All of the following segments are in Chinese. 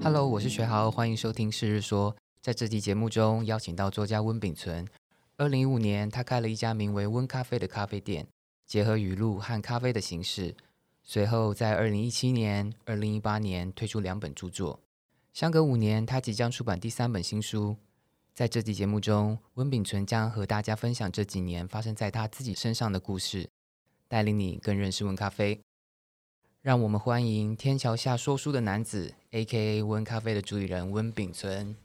Hello，我是学豪，欢迎收听《是日说》。在这期节目中，邀请到作家温秉存。二零一五年，他开了一家名为“温咖啡”的咖啡店，结合语录和咖啡的形式。随后，在二零一七年、二零一八年推出两本著作。相隔五年，他即将出版第三本新书。在这期节目中，温秉存将和大家分享这几年发生在他自己身上的故事，带领你更认识温咖啡。让我们欢迎天桥下说书的男子，A.K.A. 温咖啡的主理人温炳存。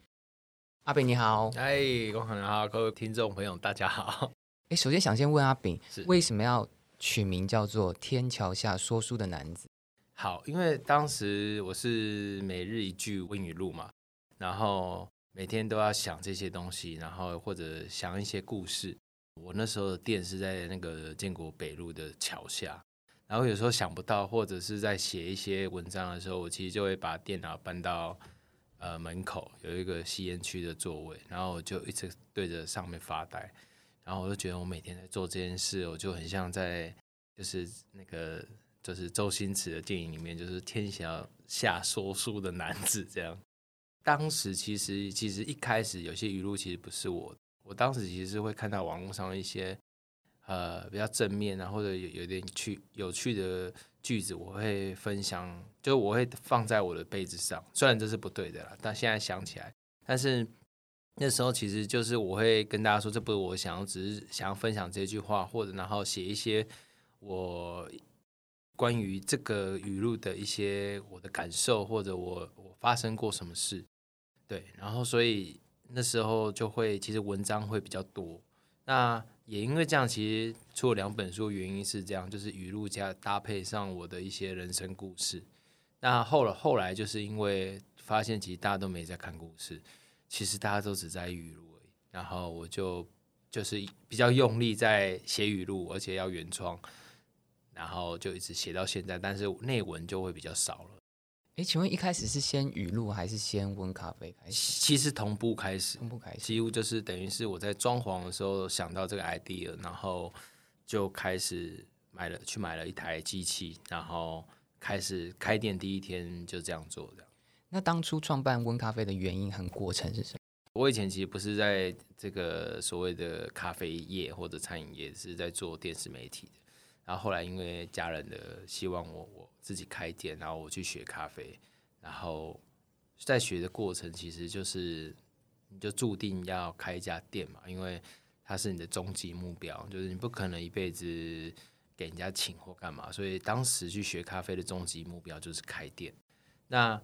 阿炳你好，哎，观众好，各位听众朋友大家好。哎，首先想先问阿炳是，为什么要取名叫做天桥下说书的男子？好，因为当时我是每日一句温语录嘛，然后每天都要想这些东西，然后或者想一些故事。我那时候的店是在那个建国北路的桥下，然后有时候想不到，或者是在写一些文章的时候，我其实就会把电脑搬到呃门口有一个吸烟区的座位，然后我就一直对着上面发呆，然后我就觉得我每天在做这件事，我就很像在就是那个就是周星驰的电影里面，就是天桥下说书的男子这样。当时其实其实一开始有些语录其实不是我，我当时其实是会看到网络上一些呃比较正面啊，或者有有点趣有趣的句子，我会分享，就我会放在我的杯子上。虽然这是不对的啦，但现在想起来，但是那时候其实就是我会跟大家说，这不是我想要，只是想要分享这句话，或者然后写一些我关于这个语录的一些我的感受，或者我我发生过什么事，对，然后所以那时候就会其实文章会比较多。那也因为这样，其实出了两本书，原因是这样，就是语录加搭配上我的一些人生故事。那后来后来就是因为发现，其实大家都没在看故事，其实大家都只在语录而已。然后我就就是比较用力在写语录，而且要原创，然后就一直写到现在，但是内文就会比较少了。哎，请问一开始是先语录还是先温咖啡开始？其实同步开始，同步开始。几乎就是等于是我在装潢的时候想到这个 idea，然后就开始买了去买了一台机器，然后开始开店第一天就这样做的。那当初创办温咖啡的原因和过程是什么？我以前其实不是在这个所谓的咖啡业或者餐饮业，是在做电视媒体的。然后后来因为家人的希望，我我自己开店，然后我去学咖啡，然后在学的过程，其实就是你就注定要开一家店嘛，因为它是你的终极目标，就是你不可能一辈子给人家请或干嘛，所以当时去学咖啡的终极目标就是开店。那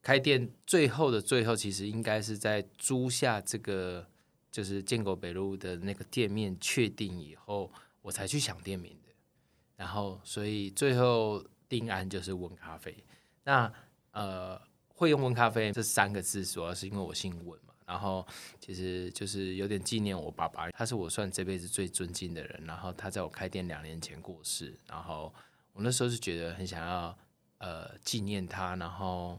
开店最后的最后，其实应该是在租下这个就是建国北路的那个店面确定以后，我才去想店名。然后，所以最后定案就是温咖啡。那呃，会用温咖啡这三个字，主要是因为我姓温嘛。然后其实就是有点纪念我爸爸，他是我算这辈子最尊敬的人。然后他在我开店两年前过世，然后我那时候是觉得很想要呃纪念他，然后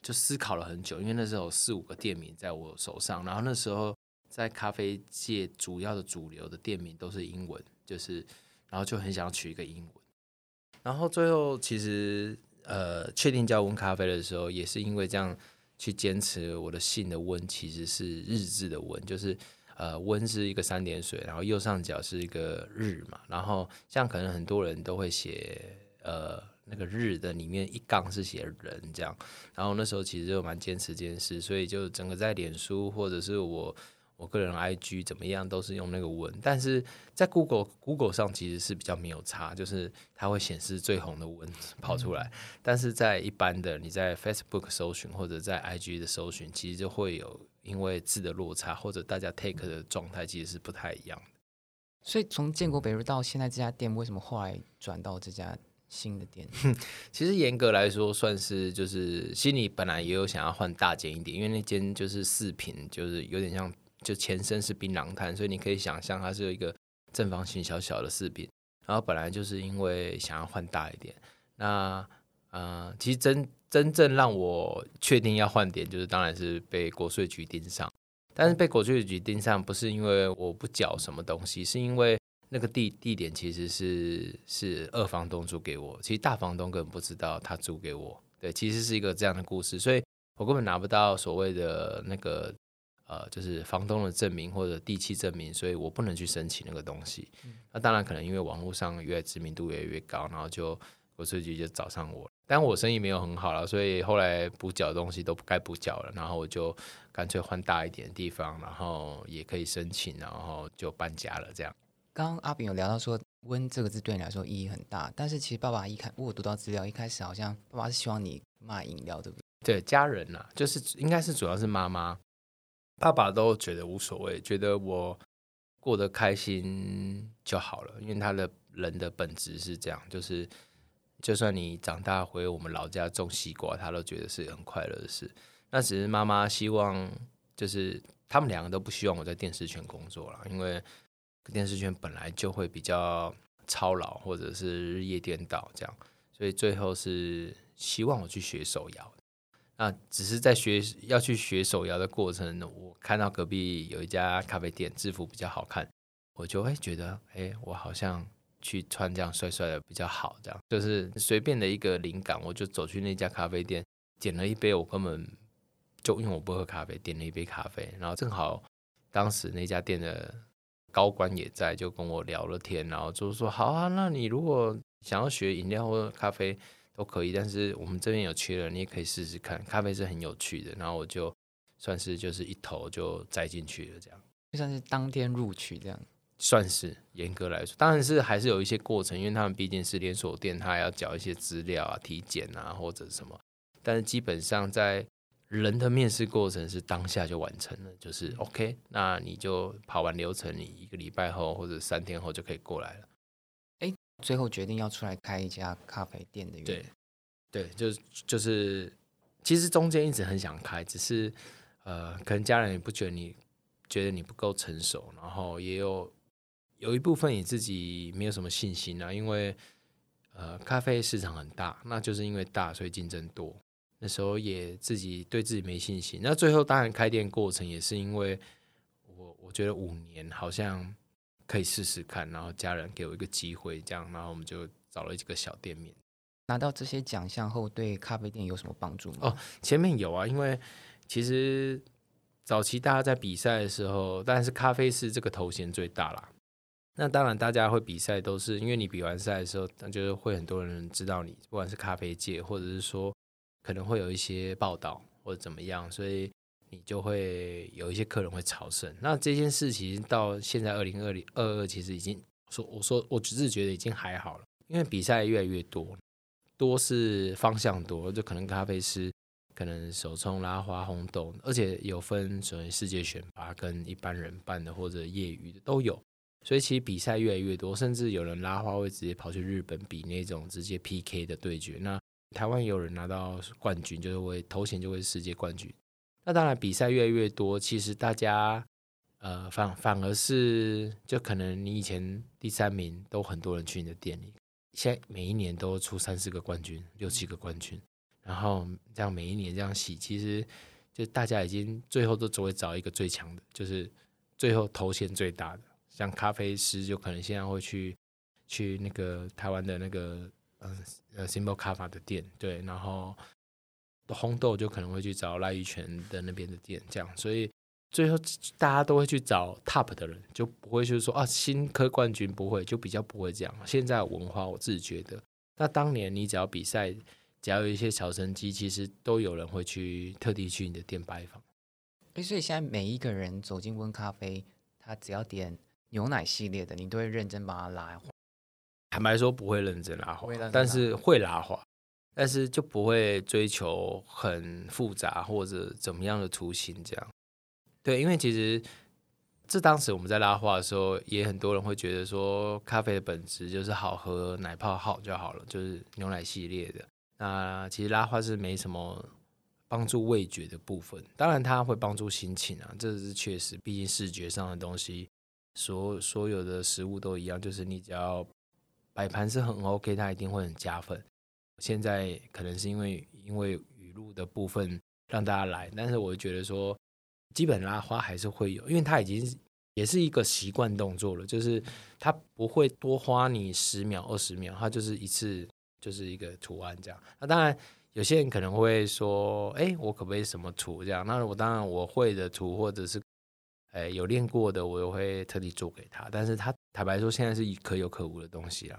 就思考了很久，因为那时候有四五个店名在我手上，然后那时候在咖啡界主要的主流的店名都是英文，就是然后就很想取一个英文，然后最后其实呃确定叫温咖啡的时候，也是因为这样去坚持我的姓的温其实是日字的温，就是呃温是一个三点水，然后右上角是一个日嘛，然后像可能很多人都会写呃那个日的里面一杠是写人这样，然后那时候其实就蛮坚持这件事，所以就整个在脸书或者是我我个人 IG 怎么样都是用那个文，但是在 Google Google 上其实是比较没有差，就是它会显示最红的文跑出来，但是在一般的你在 Facebook 搜寻或者在 IG 的搜寻，其实就会有因为字的落差或者大家 take 的状态其实是不太一样的。所以从建国北路到现在这家店，为什么后来转到这家新的店？其实严格来说，算是就是心里本来也有想要换大间一点，因为那间就是四平，就是有点像就前身是槟榔摊，所以你可以想象它是有一个正方形小小的四品。然后本来就是因为想要换大一点，那呃，其实真真正让我确定要换点，就是当然是被国税局盯上。但是被国税局盯上，不是因为我不缴什么东西，是因为那个地地点其实是是二房东租给我，其实大房东根本不知道他租给我。对，其实是一个这样的故事，所以我根本拿不到所谓的那个呃，就是房东的证明或者地契证明，所以我不能去申请那个东西。那当然可能因为网络上越知名度越来越高，然后就国税局就找上我，但我生意没有很好了，所以后来补缴的东西都不该补缴了，然后我就干脆换大一点的地方，然后也可以申请，然后就搬家了。这样，刚刚阿炳有聊到说“温”这个字对你来说意义很大，但是其实爸爸一开我有读到资料，一开始好像爸爸是希望你卖饮料，对不对？对，家人呐，就是应该是主要是妈妈，爸爸都觉得无所谓，觉得我过得开心就好了，因为他的人的本质是这样，就是就算你长大回我们老家种西瓜，他都觉得是很快乐的事。那只是妈妈希望，就是他们两个都不希望我在电视圈工作了，因为电视圈本来就会比较操劳，或者是日夜颠倒这样，所以最后是希望我去学手摇。那只是在学要去学手摇的过程，我看到隔壁有一家咖啡店，制服比较好看，我就会觉得，哎，我好像去穿这样帅帅的比较好，这样就是随便的一个灵感，我就走去那家咖啡店，点了一杯，我根本就因为我不喝咖啡，点了一杯咖啡，然后正好当时那家店的高官也在，就跟我聊了天，然后就说，好啊，那你如果想要学饮料或咖啡。都可以，但是我们这边有缺人，你也可以试试看。咖啡是很有趣的，然后我就算是就是一头就栽进去了，这样就算是当天录取这样，算是严格来说，当然是还是有一些过程，因为他们毕竟是连锁店，他还要缴一些资料啊、体检啊或者什么。但是基本上在人的面试过程是当下就完成了，就是 OK，那你就跑完流程，你一个礼拜后或者三天后就可以过来了。最后决定要出来开一家咖啡店的原因，对，对，就是就是，其实中间一直很想开，只是呃，可能家人也不觉得你觉得你不够成熟，然后也有有一部分你自己没有什么信心啊，因为呃，咖啡市场很大，那就是因为大，所以竞争多。那时候也自己对自己没信心，那最后当然开店过程也是因为我我觉得五年好像。可以试试看，然后家人给我一个机会，这样，然后我们就找了几个小店面。拿到这些奖项后，对咖啡店有什么帮助吗？哦，前面有啊，因为其实早期大家在比赛的时候，当然是咖啡师这个头衔最大啦。那当然，大家会比赛都是因为你比完赛的时候，那就是会很多人知道你，不管是咖啡界，或者是说可能会有一些报道或者怎么样，所以。你就会有一些客人会朝圣，那这件事情到现在二零二零二二，其实已经说我说我只是觉得已经还好了，因为比赛越来越多，多是方向多，就可能咖啡师可能手冲拉花烘豆，而且有分所谓世界选拔跟一般人办的或者业余的都有，所以其实比赛越来越多，甚至有人拉花会直接跑去日本比那种直接 PK 的对决，那台湾有人拿到冠军，就是会头衔就会世界冠军。那当然，比赛越来越多，其实大家，呃，反反而是就可能你以前第三名都很多人去你的店里，现在每一年都出三四个冠军、六七个冠军，然后这样每一年这样洗，其实就大家已经最后都只会找一个最强的，就是最后头衔最大的，像咖啡师就可能现在会去去那个台湾的那个呃呃 Simple 咖啡的店，对，然后。烘豆就可能会去找赖玉泉的那边的店，这样，所以最后大家都会去找 top 的人，就不会就是说啊新科冠军不会，就比较不会这样。现在文化我自己觉得，那当年你只要比赛，只要有一些小成绩，其实都有人会去特地去你的店拜访。哎，所以现在每一个人走进温咖啡，他只要点牛奶系列的，你都会认真把他拉。坦白说不会认真拉花，但是会拉花。但是就不会追求很复杂或者怎么样的图形这样，对，因为其实这当时我们在拉花的时候，也很多人会觉得说，咖啡的本质就是好喝，奶泡好就好了，就是牛奶系列的。那其实拉花是没什么帮助味觉的部分，当然它会帮助心情啊，这是确实，毕竟视觉上的东西，所所有的食物都一样，就是你只要摆盘是很 OK，它一定会很加分。现在可能是因为因为语录的部分让大家来，但是我觉得说基本拉花还是会有，因为它已经也是一个习惯动作了，就是它不会多花你十秒二十秒，它就是一次就是一个图案这样。那当然，有些人可能会说，哎，我可不可以什么图这样？那我当然我会的图，或者是，哎，有练过的，我会特地做给他。但是他坦白说，现在是可有可无的东西了。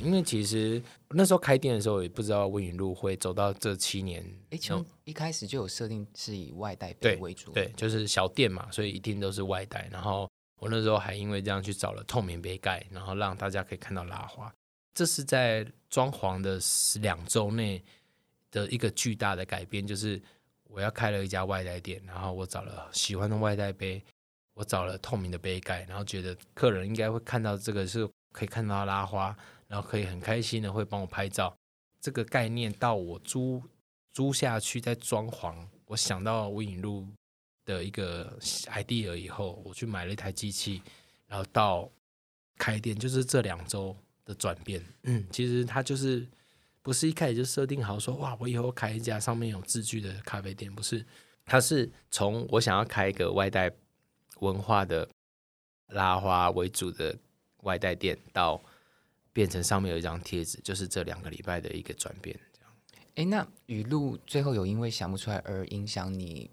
因为其实那时候开店的时候，也不知道温云路会走到这七年。哎，从一开始就有设定是以外带杯为主，对，就是小店嘛，所以一定都是外带。然后我那时候还因为这样去找了透明杯盖，然后让大家可以看到拉花。这是在装潢的两周内的一个巨大的改变，就是我要开了一家外带店，然后我找了喜欢的外带杯，我找了透明的杯盖，然后觉得客人应该会看到这个是可以看到拉花。然后可以很开心的会帮我拍照，这个概念到我租租下去再装潢，我想到无影路的一个 idea 以后，我去买了一台机器，然后到开店，就是这两周的转变。嗯，其实它就是不是一开始就设定好说哇，我以后开一家上面有字句的咖啡店，不是，它是从我想要开一个外带文化的拉花为主的外带店到。变成上面有一张贴纸，就是这两个礼拜的一个转变。这样，哎，那语录最后有因为想不出来而影响你，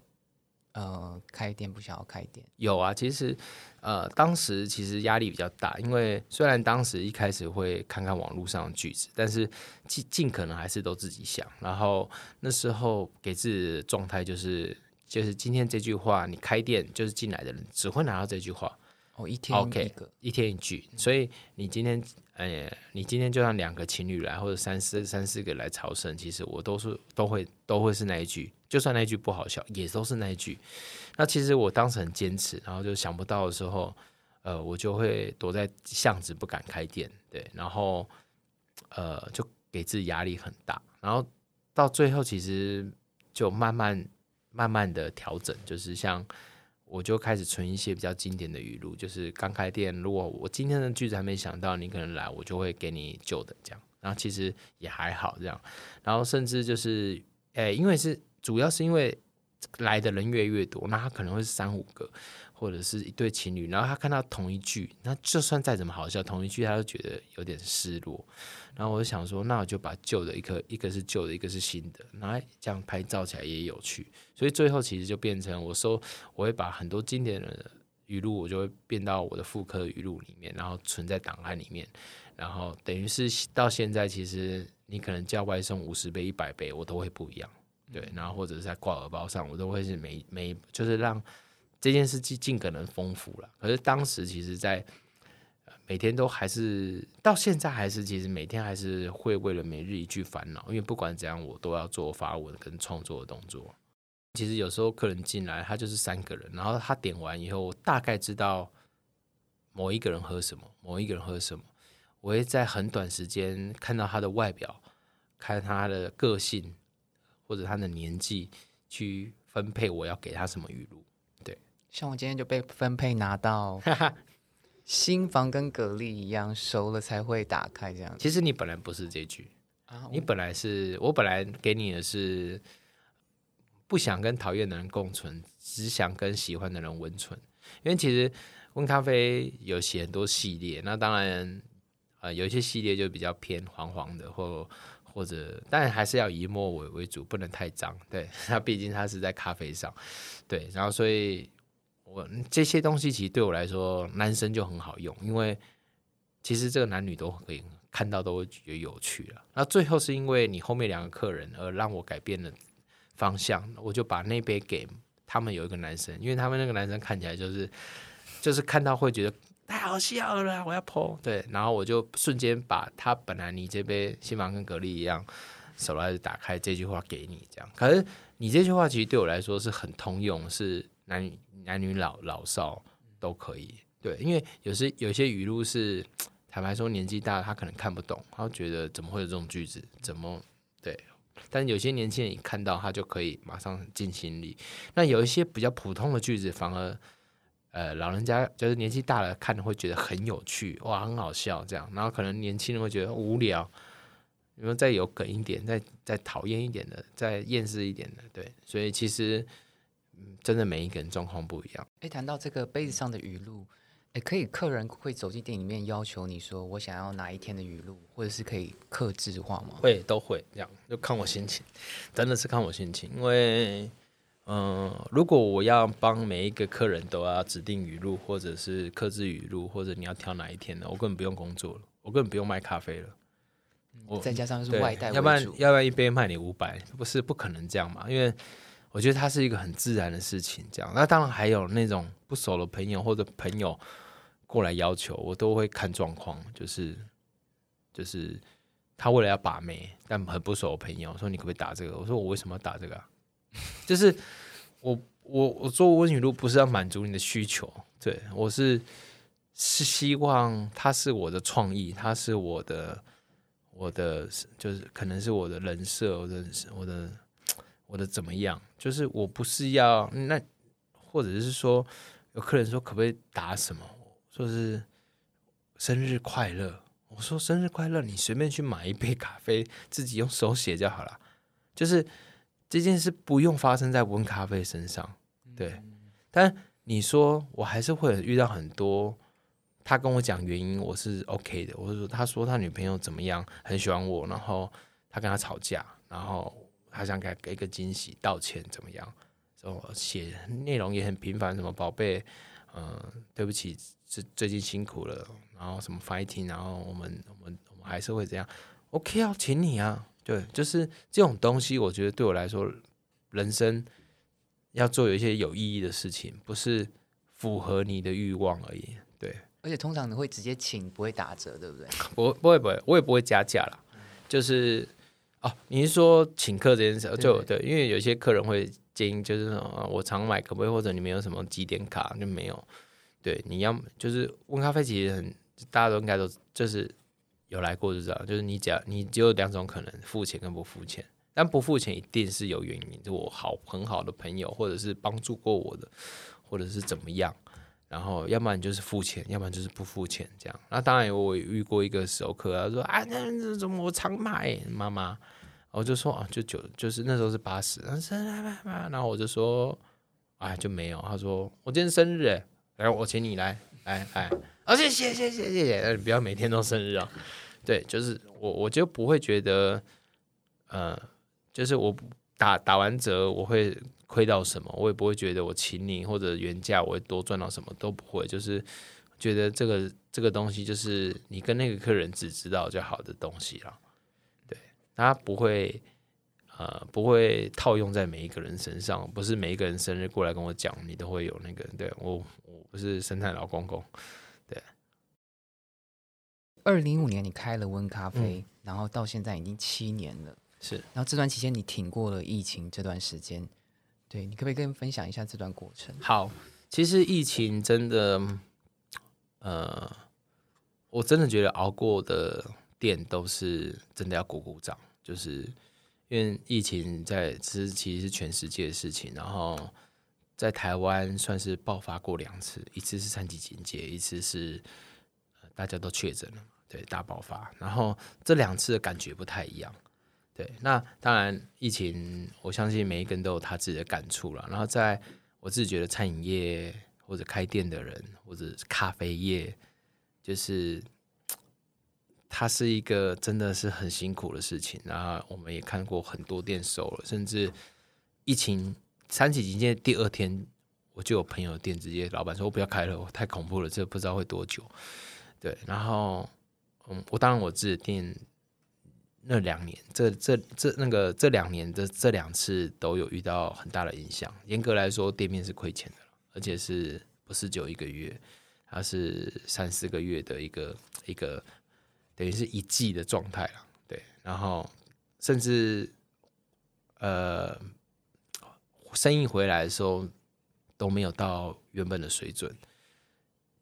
呃，开店不想要开店？有啊，其实，呃，当时其实压力比较大，因为虽然当时一开始会看看网络上的句子，但是尽尽可能还是都自己想。然后那时候给自己的状态就是，就是今天这句话，你开店就是进来的人只会拿到这句话。哦，一天一个，一天一句，所以你今天。哎，你今天就让两个情侣来，或者三四三四个来朝圣，其实我都是都会都会是那一句，就算那一句不好笑，也都是那一句。那其实我当时很坚持，然后就想不到的时候，呃，我就会躲在巷子不敢开店，对，然后呃，就给自己压力很大，然后到最后其实就慢慢慢慢的调整，就是像。我就开始存一些比较经典的语录，就是刚开店，如果我今天的句子还没想到，你可能来，我就会给你旧的这样。然后其实也还好这样，然后甚至就是，诶，因为是主要是因为来的人越来越多，那他可能会是三五个。或者是一对情侣，然后他看到同一句，那就算再怎么好笑，同一句他都觉得有点失落。然后我就想说，那我就把旧的一颗，一个是旧的，一个是新的，那这样拍照起来也有趣。所以最后其实就变成我说，我会把很多经典的语录，我就会变到我的复刻语录里面，然后存在档案里面。然后等于是到现在，其实你可能叫外送五十杯、一百杯，我都会不一样。对，然后或者是在挂耳包上，我都会是每每就是让。这件事尽尽可能丰富了，可是当时其实，在每天都还是到现在还是，其实每天还是会为了每日一句烦恼，因为不管怎样，我都要做发文跟创作的动作。其实有时候客人进来，他就是三个人，然后他点完以后，我大概知道某一个人喝什么，某一个人喝什么，我会在很短时间看到他的外表，看他的个性或者他的年纪，去分配我要给他什么语录。像我今天就被分配拿到 新房，跟蛤蜊一样熟了才会打开这样。其实你本来不是这句啊，你本来是我本来给你的是不想跟讨厌的人共存，只想跟喜欢的人温存。因为其实温咖啡有写很多系列，那当然呃有一些系列就比较偏黄黄的，或或者当然还是要以墨为为主，不能太脏。对，它毕竟它是在咖啡上，对，然后所以。我这些东西其实对我来说，男生就很好用，因为其实这个男女都可以看到，都会觉得有趣了。那最后是因为你后面两个客人而让我改变了方向，我就把那杯给他们有一个男生，因为他们那个男生看起来就是就是看到会觉得太好笑了，我要泼对，然后我就瞬间把他本来你这杯新房跟格力一样手来打开这句话给你，这样。可是你这句话其实对我来说是很通用，是男女。男女老老少都可以，对，因为有时有些语录是坦白说年纪大他可能看不懂，他觉得怎么会有这种句子，怎么对？但有些年轻人一看到他就可以马上进心里。那有一些比较普通的句子，反而呃老人家就是年纪大了看会觉得很有趣，哇，很好笑这样。然后可能年轻人会觉得无聊，因为再有梗一点，再再讨厌一点的，再厌世一点的，对，所以其实。真的每一个人状况不一样。哎，谈到这个杯子上的语录，哎，可以，客人会走进店里面要求你说我想要哪一天的语录，或者是可以克制化吗？会，都会这样，就看我心情，真的是看我心情。因为，嗯，如果我要帮每一个客人都要指定语录，或者是克制语录，或者你要挑哪一天的，我根本不用工作了，我根本不用卖咖啡了。我再加上是外带，要不然要不然一杯卖你五百，不是不可能这样嘛？因为我觉得它是一个很自然的事情，这样。那当然还有那种不熟的朋友或者朋友。过来要求我都会看状况，就是就是他为了要把妹，但很不熟的朋友说你可不可以打这个？我说我为什么要打这个？啊 就是我我我做温语录不是要满足你的需求，对我是是希望它是我的创意，它是我的我的就是可能是我的人设，我的我的我的怎么样？就是我不是要那或者是说有客人说可不可以打什么？说是生日快乐，我说生日快乐，你随便去买一杯咖啡，自己用手写就好了。就是这件事不用发生在温咖啡身上，对。但你说我还是会遇到很多，他跟我讲原因，我是 OK 的。我说他说他女朋友怎么样，很喜欢我，然后他跟他吵架，然后他想给给一个惊喜，道歉怎么样？后写内容也很平凡，什么宝贝，嗯，对不起。最最近辛苦了，然后什么 fighting，然后我们我们我们还是会这样，OK 啊，请你啊，对，就是这种东西，我觉得对我来说，人生要做有一些有意义的事情，不是符合你的欲望而已，对。而且通常你会直接请，不会打折，对不对？不，不会，不会，我也不会加价啦。就是哦，你是说请客这件事，就对，因为有些客人会建议，就是我常买可不可以，或者你们有什么几点卡就没有。对，你要就是问咖啡，其实很大家都应该都就是有来过就知道，就是你只要你只有两种可能，付钱跟不付钱。但不付钱一定是有原因，就我好很好的朋友，或者是帮助过我的，或者是怎么样。然后要不然就是付钱，要不然就是不付钱这样。那当然我遇过一个熟客，他说啊，那怎么我常买妈妈，我就说啊，就九就是那时候是八十，然后我就说啊就没有，他说我今天生日哎。来，我请你来，来来，而且谢谢谢谢谢，你不要每天都生日啊。对，就是我我就不会觉得，呃，就是我打打完折我会亏到什么，我也不会觉得我请你或者原价我会多赚到什么，都不会。就是觉得这个这个东西就是你跟那个客人只知道就好的东西了，对，他不会。呃，不会套用在每一个人身上，不是每一个人生日过来跟我讲，你都会有那个。对我，我不是生态老公公。对，二零一五年你开了温咖啡，然后到现在已经七年了。是，然后这段期间你挺过了疫情这段时间，对你可不可以跟分享一下这段过程？好，其实疫情真的，呃，我真的觉得熬过的店都是真的要鼓鼓掌，就是。因为疫情在，其实其实是全世界的事情。然后在台湾算是爆发过两次，一次是三级警戒，一次是大家都确诊了，对，大爆发。然后这两次的感觉不太一样，对。那当然，疫情我相信每一个人都有他自己的感触了。然后在我自己觉得，餐饮业或者开店的人，或者咖啡业，就是。它是一个真的是很辛苦的事情，然后我们也看过很多店收了，甚至疫情三起警戒第二天，我就有朋友店直接老板说：“我不要开了，太恐怖了，这不知道会多久。”对，然后嗯，我当然我自己店那两年，这这这那个这两年的这两次都有遇到很大的影响。严格来说，店面是亏钱的，而且是不是就一个月，它是三四个月的一个一个。等于是一季的状态了，对，然后甚至呃，生意回来的时候都没有到原本的水准。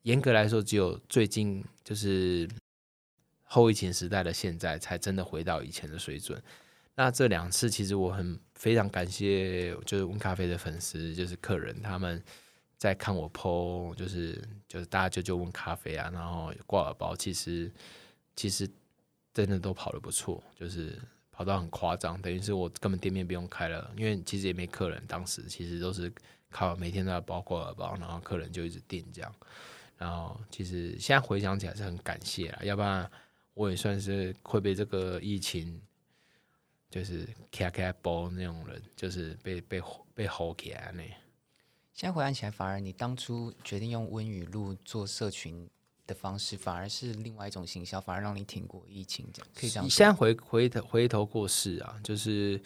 严格来说，只有最近就是后疫情时代的现在，才真的回到以前的水准。那这两次，其实我很非常感谢，就是温咖啡的粉丝，就是客人，他们在看我 PO，就是就是大家就就问咖啡啊，然后挂耳包，其实。其实真的都跑得不错，就是跑到很夸张，等于是我根本店面不用开了，因为其实也没客人。当时其实都是靠每天都要包括耳包，然后客人就一直订这样。然后其实现在回想起来是很感谢啦，要不然我也算是会被这个疫情就是卡卡包那种人，就是被被被吼起来那。现在回想起来，反而你当初决定用温语录做社群的方式，反而是另外一种行销，反而让你挺过疫情，这样可以这样说。现在回回头回头过世啊，就是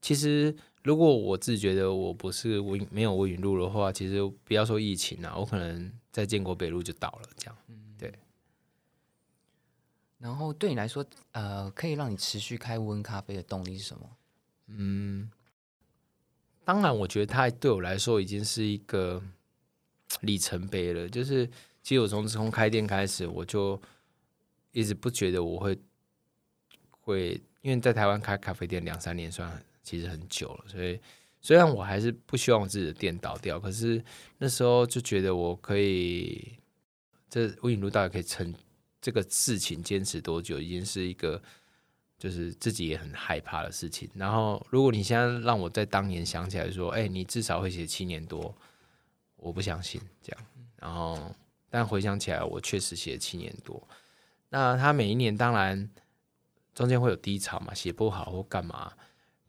其实如果我自己觉得我不是温没有温语录的话，其实不要说疫情啊，我可能在建国北路就倒了，这样。对。然后对你来说，呃，可以让你持续开温咖啡的动力是什么？嗯，当然，我觉得它对我来说已经是一个里程碑了。就是其实我从从开店开始，我就一直不觉得我会会，因为在台湾开咖啡店两三年算其实很久了，所以虽然我还是不希望自己的店倒掉，可是那时候就觉得我可以，这无影路到底可以撑。这个事情坚持多久，已经是一个就是自己也很害怕的事情。然后，如果你现在让我在当年想起来说，哎，你至少会写七年多，我不相信这样。然后，但回想起来，我确实写七年多。那他每一年当然中间会有低潮嘛，写不好或干嘛。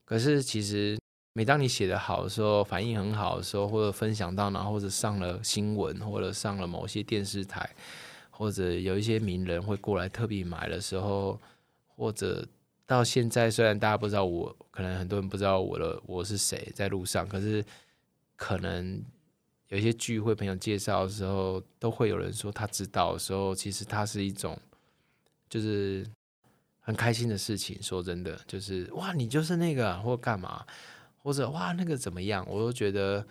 可是其实每当你写的好的时候，反应很好的时候，或者分享到，然后或者上了新闻，或者上了某些电视台。或者有一些名人会过来特别买的时候，或者到现在，虽然大家不知道我，可能很多人不知道我的我是谁，在路上，可是可能有一些聚会朋友介绍的时候，都会有人说他知道的时候，其实它是一种就是很开心的事情。说真的，就是哇，你就是那个，或干嘛，或者哇，那个怎么样，我都觉得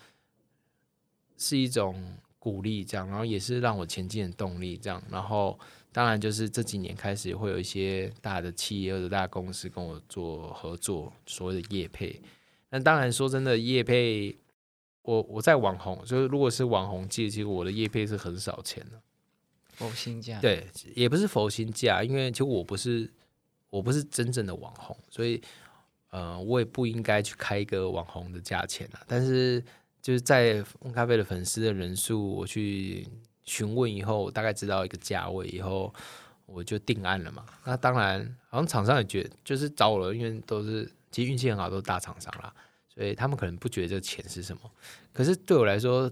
是一种。鼓励这样，然后也是让我前进的动力这样，然后当然就是这几年开始会有一些大的企业或者大公司跟我做合作，所谓的业配。那当然说真的，业配我我在网红，就是如果是网红界，其实我的业配是很少钱的，佛心价对，也不是佛心价，因为其实我不是我不是真正的网红，所以呃，我也不应该去开一个网红的价钱啊，但是。就是在温咖啡的粉丝的人数，我去询问以后，大概知道一个价位以后，我就定案了嘛。那当然，好像厂商也觉就是找我了，因为都是其实运气很好，都是大厂商啦，所以他们可能不觉得这个钱是什么。可是对我来说，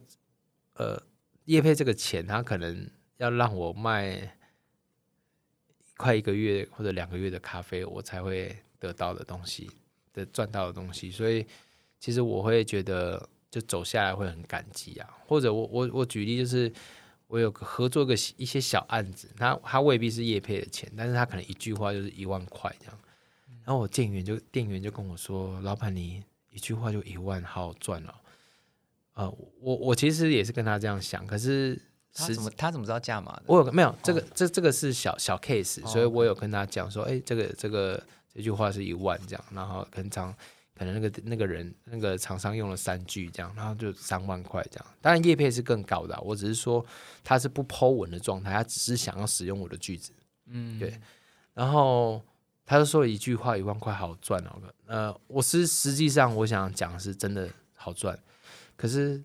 呃，叶配这个钱，他可能要让我卖快一个月或者两个月的咖啡，我才会得到的东西的赚到的东西。所以其实我会觉得。就走下来会很感激啊，或者我我我举例就是，我有个合作个一些小案子，他他未必是业配的钱，但是他可能一句话就是一万块这样，然后我店员就店员就跟我说，老板你一句话就一万，好赚了。呃，我我其实也是跟他这样想，可是他怎么他怎么知道价码的？我有没有这个这这个是小小 case，所以我有跟他讲说，哎，这个这个这句话是一万这样，然后跟张。可能那个那个人那个厂商用了三句这样，然后就三万块这样。当然叶配是更高的，我只是说他是不抛文的状态，他只是想要使用我的句子，嗯，对。然后他就说了一句话，一万块好赚哦。呃，我是实际上我想讲是真的好赚，可是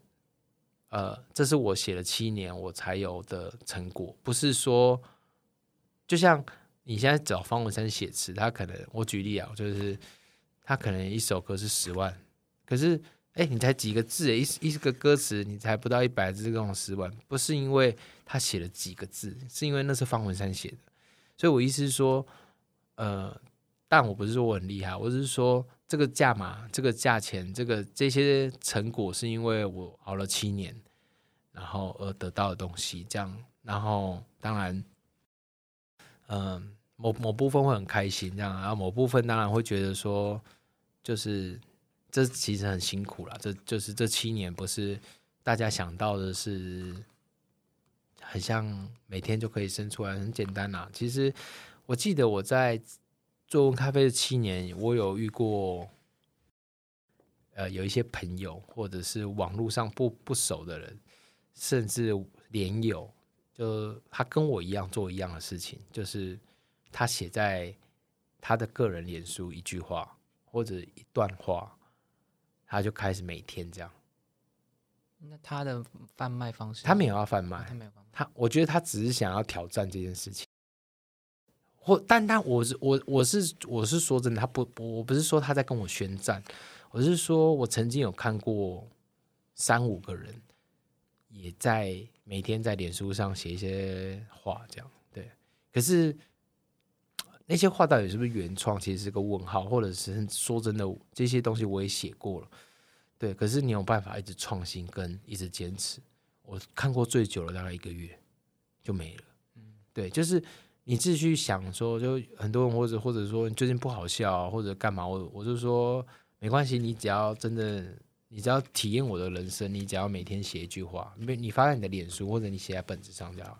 呃，这是我写了七年我才有的成果，不是说就像你现在找方文山写词，他可能我举例啊，就是。他可能一首歌是十万，可是哎，你才几个字，一一个歌词你才不到一百字，这种十万，不是因为他写了几个字，是因为那是方文山写的。所以我意思是说，呃，但我不是说我很厉害，我只是说这个价码、这个价钱、这个这些成果，是因为我熬了七年，然后而得到的东西。这样，然后当然，嗯。某某部分会很开心，这样，然后某部分当然会觉得说，就是这其实很辛苦了。这就是这七年不是大家想到的是，很像每天就可以生出来，很简单呐。其实我记得我在做咖啡的七年，我有遇过，呃，有一些朋友或者是网络上不不熟的人，甚至连友，就他跟我一样做一样的事情，就是。他写在他的个人脸书一句话或者一段话，他就开始每天这样，那他的贩卖方式，他没有要贩卖，他没有贩卖，他我觉得他只是想要挑战这件事情。或，但他我是我我是我是说真的，他不不我不是说他在跟我宣战，我是说我曾经有看过三五个人也在每天在脸书上写一些话，这样对。可是那些话到底是不是原创，其实是个问号，或者是说真的，这些东西我也写过了，对。可是你有办法一直创新跟一直坚持？我看过最久了，大概一个月就没了。嗯，对，就是。你自己去想说，就很多人或者或者说你最近不好笑或者干嘛，我我就说没关系，你只要真的，你只要体验我的人生，你只要每天写一句话，没你发在你的脸书或者你写在本子上就好。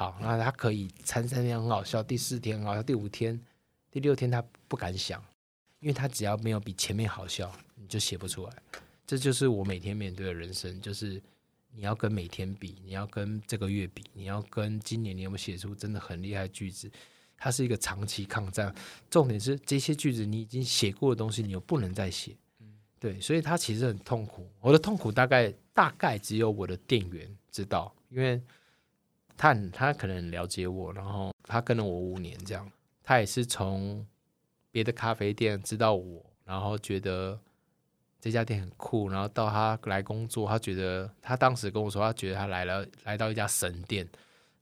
好，那他可以参三天很好笑，第四天很好笑，第五天、第六天他不敢想，因为他只要没有比前面好笑，你就写不出来。这就是我每天面对的人生，就是。你要跟每天比，你要跟这个月比，你要跟今年你有没有写出真的很厉害的句子？它是一个长期抗战。重点是这些句子你已经写过的东西，你又不能再写。对，所以他其实很痛苦。我的痛苦大概大概只有我的店员知道，因为他他可能很了解我，然后他跟了我五年这样，他也是从别的咖啡店知道我，然后觉得。这家店很酷，然后到他来工作，他觉得他当时跟我说，他觉得他来了来到一家神店，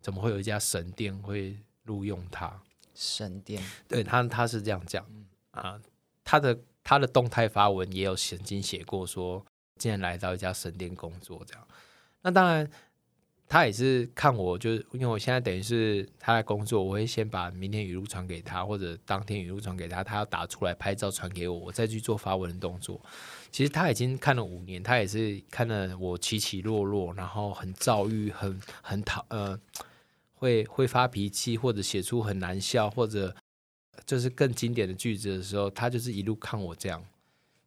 怎么会有一家神店会录用他？神店，对他他是这样讲啊，他的他的动态发文也有曾经写过说，竟然来到一家神店工作这样，那当然。他也是看我，就是因为我现在等于是他在工作，我会先把明天语录传给他，或者当天语录传给他，他要打出来拍照传给我，我再去做发文的动作。其实他已经看了五年，他也是看了我起起落落，然后很躁郁，很很讨呃，会会发脾气，或者写出很难笑，或者就是更经典的句子的时候，他就是一路看我这样，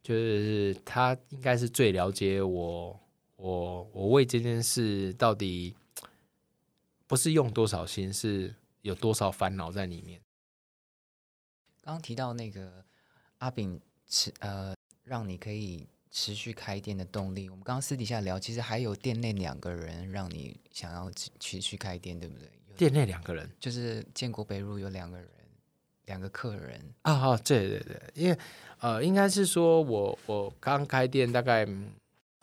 就是他应该是最了解我。我我为这件事到底不是用多少心，是有多少烦恼在里面。刚刚提到那个阿炳持呃，让你可以持续开店的动力。我们刚刚私底下聊，其实还有店内两个人让你想要持续开店，对不对？店内两个人就是建国北路有两个人，两个客人啊。哦，对对对，因为呃，应该是说我我刚开店大概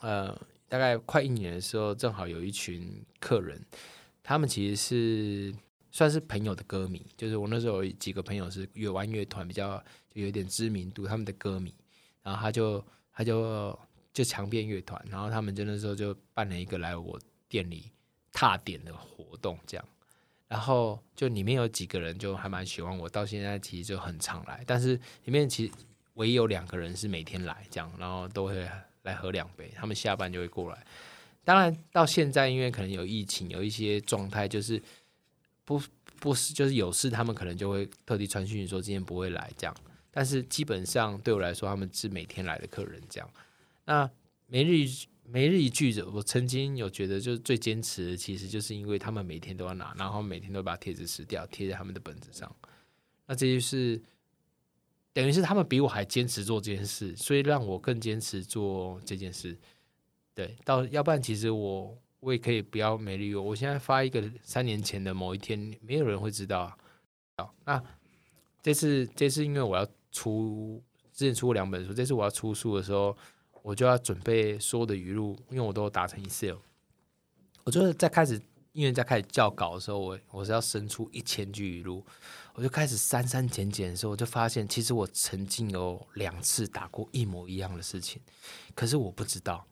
呃。大概快一年的时候，正好有一群客人，他们其实是算是朋友的歌迷，就是我那时候有几个朋友是乐玩乐团，比较就有点知名度，他们的歌迷，然后他就他就就强变乐团，然后他们就那时候就办了一个来我店里踏点的活动，这样，然后就里面有几个人就还蛮喜欢我，到现在其实就很常来，但是里面其实唯一有两个人是每天来这样，然后都会。来喝两杯，他们下班就会过来。当然，到现在因为可能有疫情，有一些状态就是不不是就是有事，他们可能就会特地传讯说今天不会来这样。但是基本上对我来说，他们是每天来的客人这样。那每日每日一句的，我曾经有觉得就是最坚持，其实就是因为他们每天都要拿，然后每天都把贴纸撕掉贴在他们的本子上。那这就是。等于是他们比我还坚持做这件事，所以让我更坚持做这件事。对，到要不然其实我我也可以不要美丽我。我现在发一个三年前的某一天，没有人会知道。好，那这次这次因为我要出之前出过两本书，这次我要出书的时候，我就要准备所有的语录，因为我都打成 Excel。我就是在开始因为在开始校稿的时候，我我是要生出一千句语录。我就开始删删减减的时候，我就发现，其实我曾经有两次打过一模一样的事情，可是我不知道。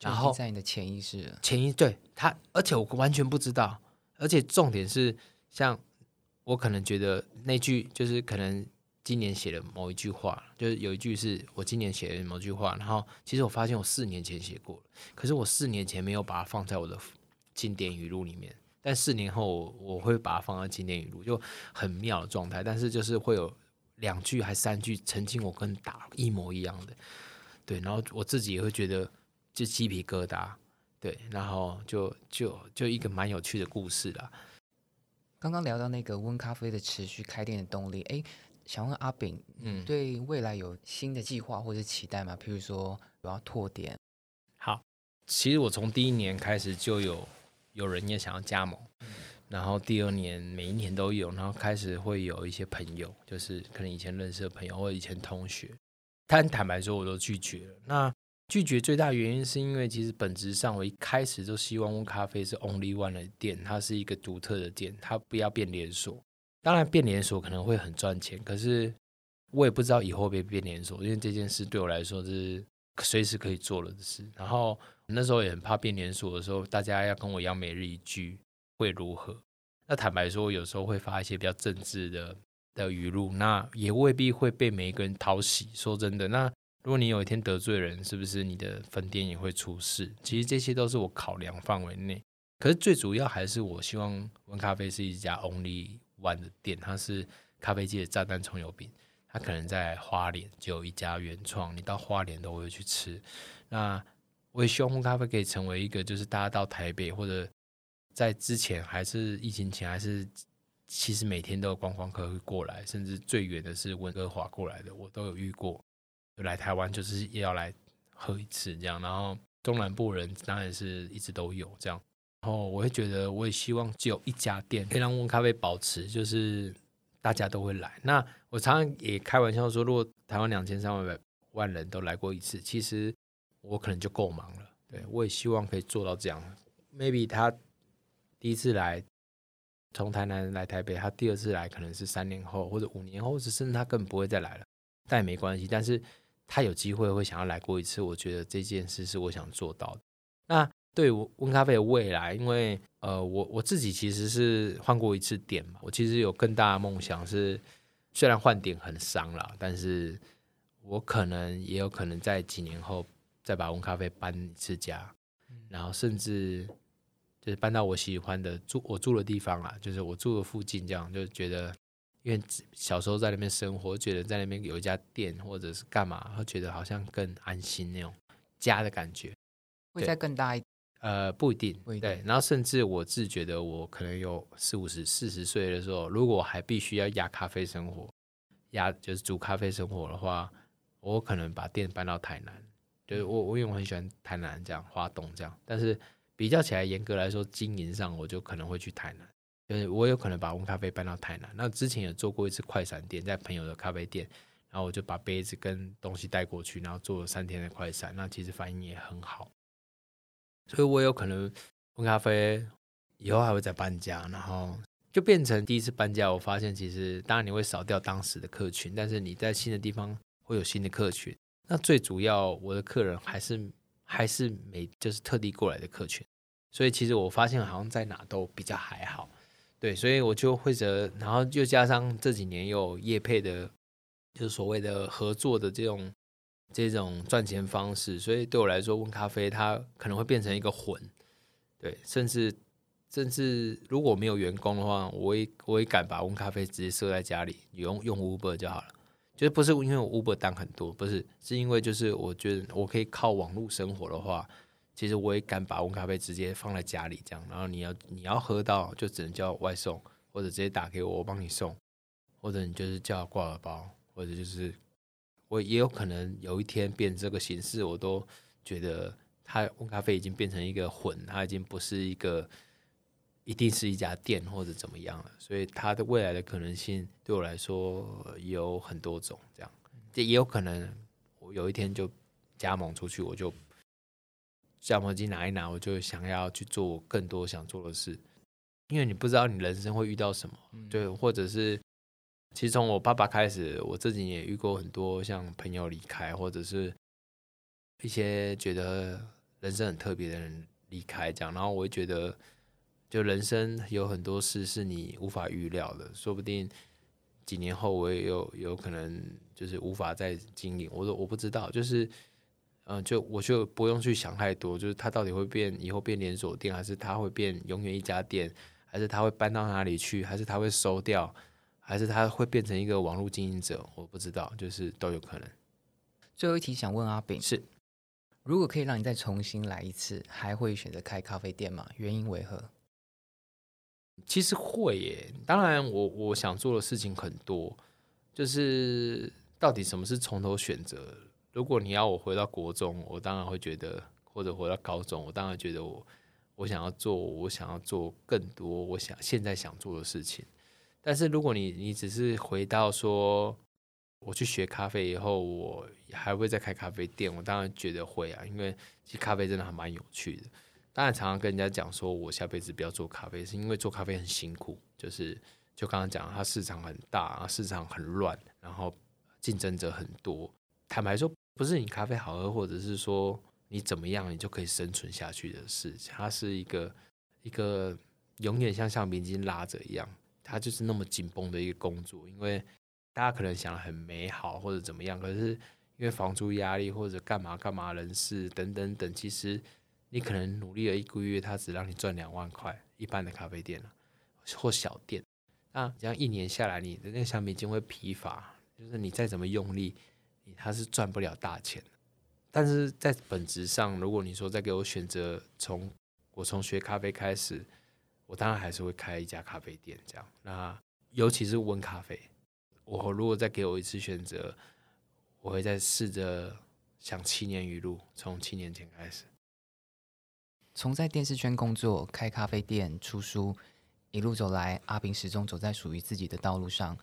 然后在你的潜意识，潜意对他，而且我完全不知道。而且重点是，像我可能觉得那句就是可能今年写的某一句话，就是有一句是我今年写的某句话，然后其实我发现我四年前写过了，可是我四年前没有把它放在我的经典语录里面。但四年后，我会把它放在经典语录，就很妙的状态。但是就是会有两句还三句，曾经我跟打一模一样的，对。然后我自己也会觉得就鸡皮疙瘩，对。然后就就就一个蛮有趣的故事啦。刚刚聊到那个温咖啡的持续开店的动力，哎，想问阿炳，嗯，对未来有新的计划或者期待吗？譬如说我要拓点。好，其实我从第一年开始就有有人也想要加盟，然后第二年每一年都有，然后开始会有一些朋友，就是可能以前认识的朋友或者以前同学，但坦白说我都拒绝了。那拒绝最大原因是因为其实本质上我一开始就希望乌咖啡是 Only One 的店，它是一个独特的店，它不要变连锁。当然变连锁可能会很赚钱，可是我也不知道以后会不会变连锁，因为这件事对我来说是随时可以做了的事。然后那时候也很怕变连锁的时候，大家要跟我一样每日一句会如何？那坦白说，有时候会发一些比较政治的的语录，那也未必会被每一个人讨喜。说真的，那如果你有一天得罪人，是不是你的分店也会出事？其实这些都是我考量范围内。可是最主要还是我希望温咖啡是一家 Only。one 的店，它是咖啡界的炸弹葱油饼。它可能在花莲就有一家原创，你到花莲都会去吃。那我也希望烘咖啡可以成为一个，就是大家到台北或者在之前还是疫情前，还是其实每天都有观光客会过来，甚至最远的是温哥华过来的，我都有遇过。来台湾就是要来喝一次这样，然后中南部人当然是一直都有这样。然后我会觉得，我也希望只有一家店可以让温咖啡保持，就是大家都会来。那我常常也开玩笑说，如果台湾两千三百万人都来过一次，其实我可能就够忙了。对我也希望可以做到这样。Maybe 他第一次来从台南来台北，他第二次来可能是三年后或者五年后，或者甚至他根本不会再来了，但也没关系。但是他有机会会想要来过一次，我觉得这件事是我想做到的。那。对我温咖啡的未来，因为呃，我我自己其实是换过一次店嘛，我其实有更大的梦想是，虽然换店很伤了，但是我可能也有可能在几年后再把温咖啡搬一次家，然后甚至就是搬到我喜欢的住我住的地方啦，就是我住的附近，这样就觉得，因为小时候在那边生活，觉得在那边有一家店或者是干嘛，会觉得好像更安心那种家的感觉，会再更大一。呃，不一定，对。然后甚至我自觉得，我可能有四五十、四十岁的时候，如果还必须要压咖啡生活，压就是煮咖啡生活的话，我可能把店搬到台南。就是我，我因为我很喜欢台南这样，花东这样。但是比较起来，严格来说，经营上我就可能会去台南。就是我有可能把温咖啡搬到台南。那之前有做过一次快闪店，在朋友的咖啡店，然后我就把杯子跟东西带过去，然后做了三天的快闪。那其实反应也很好。所以我有可能温咖啡以后还会再搬家，然后就变成第一次搬家。我发现其实当然你会少掉当时的客群，但是你在新的地方会有新的客群。那最主要我的客人还是还是没就是特地过来的客群。所以其实我发现好像在哪都比较还好。对，所以我就会觉得，然后又加上这几年有业配的，就是所谓的合作的这种。这种赚钱方式，所以对我来说，温咖啡它可能会变成一个混，对，甚至甚至如果没有员工的话，我也我也敢把温咖啡直接设在家里，用用 Uber 就好了。就是不是因为我 Uber 单很多，不是，是因为就是我觉得我可以靠网络生活的话，其实我也敢把温咖啡直接放在家里这样，然后你要你要喝到就只能叫外送，或者直接打给我，我帮你送，或者你就是叫挂耳包，或者就是。我也有可能有一天变这个形式，我都觉得它温咖啡已经变成一个混，它已经不是一个一定是一家店或者怎么样了。所以它的未来的可能性对我来说有很多种，这样这也有可能我有一天就加盟出去，我就加盟金拿一拿，我就想要去做更多想做的事，因为你不知道你人生会遇到什么，对，或者是。其实从我爸爸开始，我自己也遇过很多像朋友离开，或者是一些觉得人生很特别的人离开，这样。然后我会觉得，就人生有很多事是你无法预料的，说不定几年后我也有有可能就是无法再经营。我说我不知道，就是嗯，就我就不用去想太多，就是它到底会变以后变连锁店，还是它会变永远一家店，还是它会搬到哪里去，还是它会收掉。还是它会变成一个网络经营者，我不知道，就是都有可能。最后一题想问阿炳是：如果可以让你再重新来一次，还会选择开咖啡店吗？原因为何？其实会耶，当然我我想做的事情很多，就是到底什么是从头选择？如果你要我回到国中，我当然会觉得或者回到高中，我当然觉得我我想要做，我想要做更多我想现在想做的事情。但是如果你你只是回到说，我去学咖啡以后，我还会再开咖啡店，我当然觉得会啊，因为其实咖啡真的还蛮有趣的。当然常常跟人家讲说，我下辈子不要做咖啡，是因为做咖啡很辛苦，就是就刚刚讲，它市场很大，市场很乱，然后竞争者很多。坦白说，不是你咖啡好喝，或者是说你怎么样，你就可以生存下去的事情。它是一个一个永远像橡皮筋拉着一样。它就是那么紧绷的一个工作，因为大家可能想很美好或者怎么样，可是因为房租压力或者干嘛干嘛人事等等等，其实你可能努力了一个月，他只让你赚两万块，一般的咖啡店或小店，那这样一年下来，你的那个橡皮筋会疲乏，就是你再怎么用力，你它是赚不了大钱但是在本质上，如果你说再给我选择，从我从学咖啡开始。我当然还是会开一家咖啡店，这样。那尤其是温咖啡，我如果再给我一次选择，我会再试着想七年语录，从七年前开始。从在电视圈工作、开咖啡店、出书，一路走来，阿炳始终走在属于自己的道路上。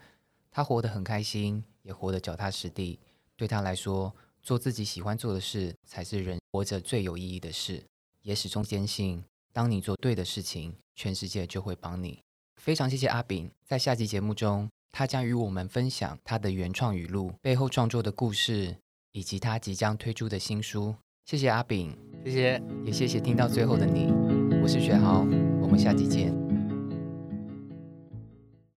他活得很开心，也活得脚踏实地。对他来说，做自己喜欢做的事，才是人活着最有意义的事。也始终坚信。当你做对的事情，全世界就会帮你。非常谢谢阿炳，在下集节目中，他将与我们分享他的原创语录背后创作的故事，以及他即将推出的新书。谢谢阿炳，谢谢，也谢谢听到最后的你。我是雪豪，我们下期见。